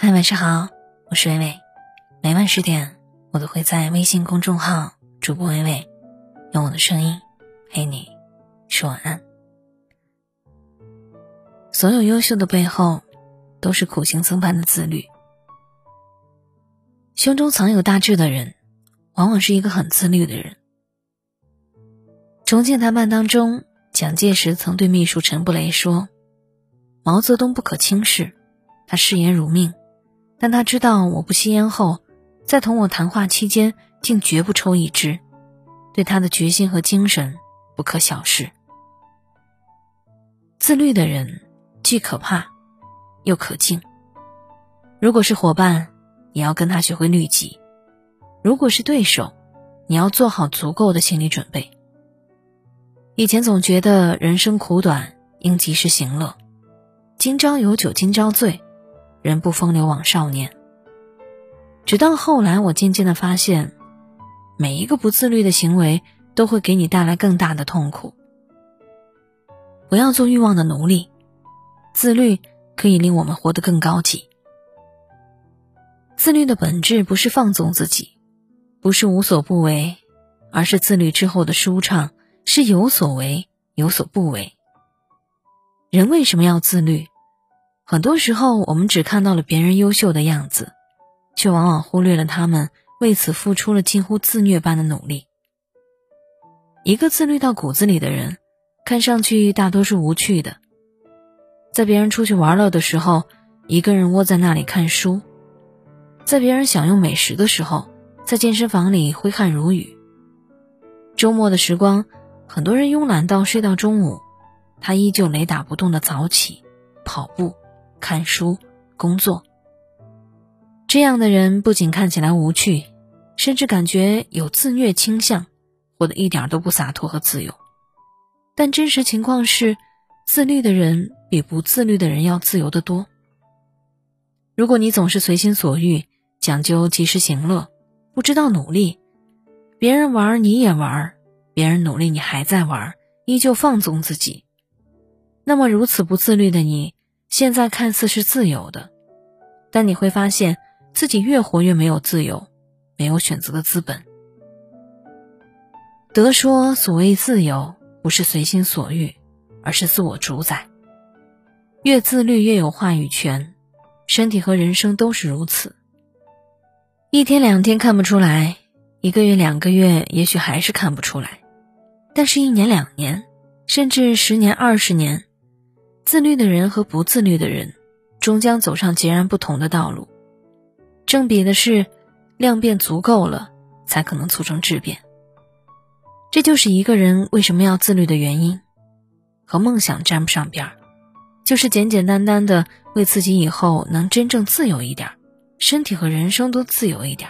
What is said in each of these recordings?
嗨，晚上好，我是微微。每晚十点，我都会在微信公众号“主播微微”用我的声音陪你说晚安。所有优秀的背后，都是苦行僧般的自律。胸中藏有大志的人，往往是一个很自律的人。重庆谈判当中，蒋介石曾对秘书陈布雷说：“毛泽东不可轻视，他视言如命，但他知道我不吸烟后，在同我谈话期间竟绝不抽一支，对他的决心和精神不可小视。自律的人既可怕，又可敬。如果是伙伴，你要跟他学会律己；如果是对手，你要做好足够的心理准备。”以前总觉得人生苦短，应及时行乐。今朝有酒今朝醉，人不风流枉少年。直到后来，我渐渐的发现，每一个不自律的行为都会给你带来更大的痛苦。不要做欲望的奴隶，自律可以令我们活得更高级。自律的本质不是放纵自己，不是无所不为，而是自律之后的舒畅。是有所为，有所不为。人为什么要自律？很多时候，我们只看到了别人优秀的样子，却往往忽略了他们为此付出了近乎自虐般的努力。一个自律到骨子里的人，看上去大多是无趣的，在别人出去玩乐的时候，一个人窝在那里看书；在别人享用美食的时候，在健身房里挥汗如雨。周末的时光。很多人慵懒到睡到中午，他依旧雷打不动的早起、跑步、看书、工作。这样的人不仅看起来无趣，甚至感觉有自虐倾向，活得一点都不洒脱和自由。但真实情况是，自律的人比不自律的人要自由得多。如果你总是随心所欲，讲究及时行乐，不知道努力，别人玩你也玩。别人努力，你还在玩，依旧放纵自己。那么如此不自律的你，现在看似是自由的，但你会发现自己越活越没有自由，没有选择的资本。德说所谓自由，不是随心所欲，而是自我主宰。越自律越有话语权，身体和人生都是如此。一天两天看不出来，一个月两个月，也许还是看不出来。但是，一年、两年，甚至十年、二十年，自律的人和不自律的人，终将走上截然不同的道路。正比的是，量变足够了，才可能促成质变。这就是一个人为什么要自律的原因，和梦想沾不上边儿，就是简简单单的为自己以后能真正自由一点，身体和人生都自由一点。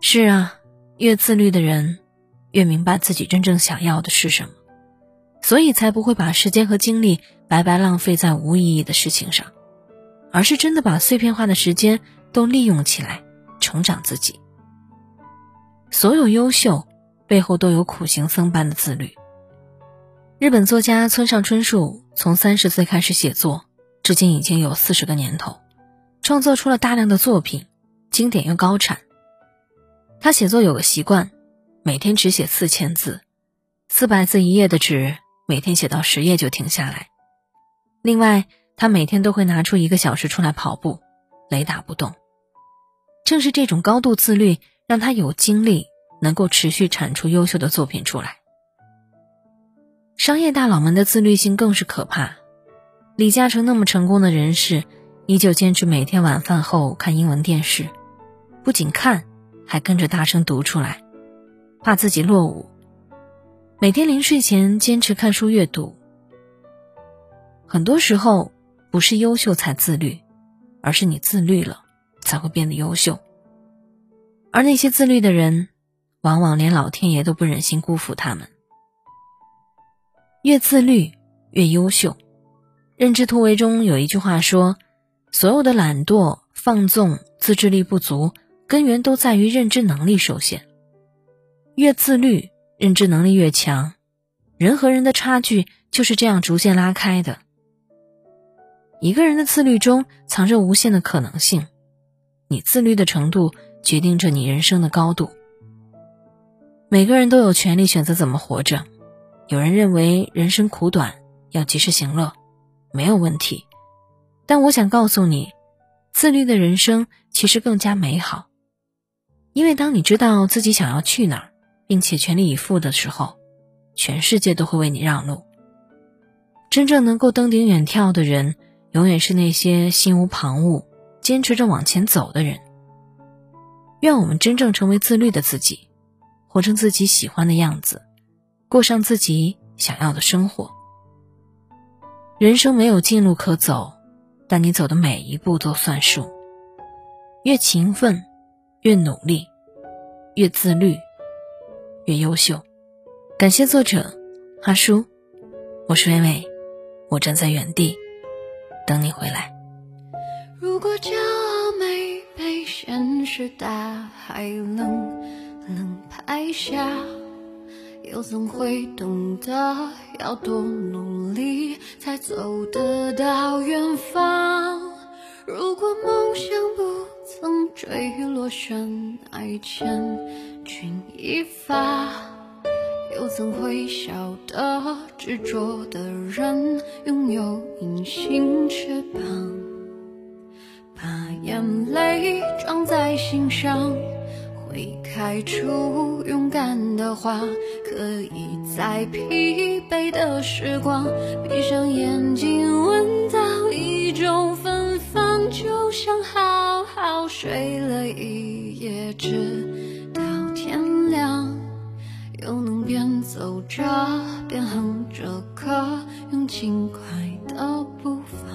是啊，越自律的人。越明白自己真正想要的是什么，所以才不会把时间和精力白白浪费在无意义的事情上，而是真的把碎片化的时间都利用起来，成长自己。所有优秀背后都有苦行僧般的自律。日本作家村上春树从三十岁开始写作，至今已经有四十个年头，创作出了大量的作品，经典又高产。他写作有个习惯。每天只写四千字，四百字一页的纸，每天写到十页就停下来。另外，他每天都会拿出一个小时出来跑步，雷打不动。正是这种高度自律，让他有精力能够持续产出优秀的作品出来。商业大佬们的自律性更是可怕。李嘉诚那么成功的人士，依旧坚持每天晚饭后看英文电视，不仅看，还跟着大声读出来。怕自己落伍，每天临睡前坚持看书阅读。很多时候不是优秀才自律，而是你自律了才会变得优秀。而那些自律的人，往往连老天爷都不忍心辜负他们。越自律越优秀。认知突围中有一句话说：“所有的懒惰、放纵、自制力不足，根源都在于认知能力受限。”越自律，认知能力越强，人和人的差距就是这样逐渐拉开的。一个人的自律中藏着无限的可能性，你自律的程度决定着你人生的高度。每个人都有权利选择怎么活着。有人认为人生苦短，要及时行乐，没有问题。但我想告诉你，自律的人生其实更加美好，因为当你知道自己想要去哪儿，并且全力以赴的时候，全世界都会为你让路。真正能够登顶远眺的人。永远是那些心无旁骛、坚持着往前走的人。愿我们真正成为自律的自己，活成自己喜欢的样子，过上自己想要的生活。人生没有近路可走，但你走的每一步都算数。越勤奋，越努力，越自律，越优秀。感谢作者阿叔，我是微微，我站在原地。等你回来。如果骄傲没被现实大海冷冷拍下，又怎会懂得要多努力才走得到远方？如果梦想不曾坠落悬崖，千群一发。又怎会晓得执着的人拥有隐形翅膀？把眼泪装在心上，会开出勇敢的花。可以在疲惫的时光，闭上眼睛闻到一种芬芳，就像好好睡了一夜，直这边哼着歌，用轻快的步伐。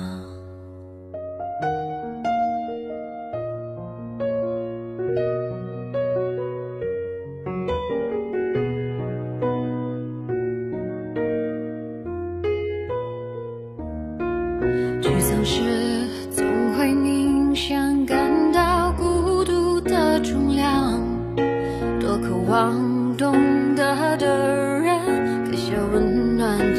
沮丧时总会明显感到孤独的重量，多渴望懂得。的人，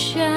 shine.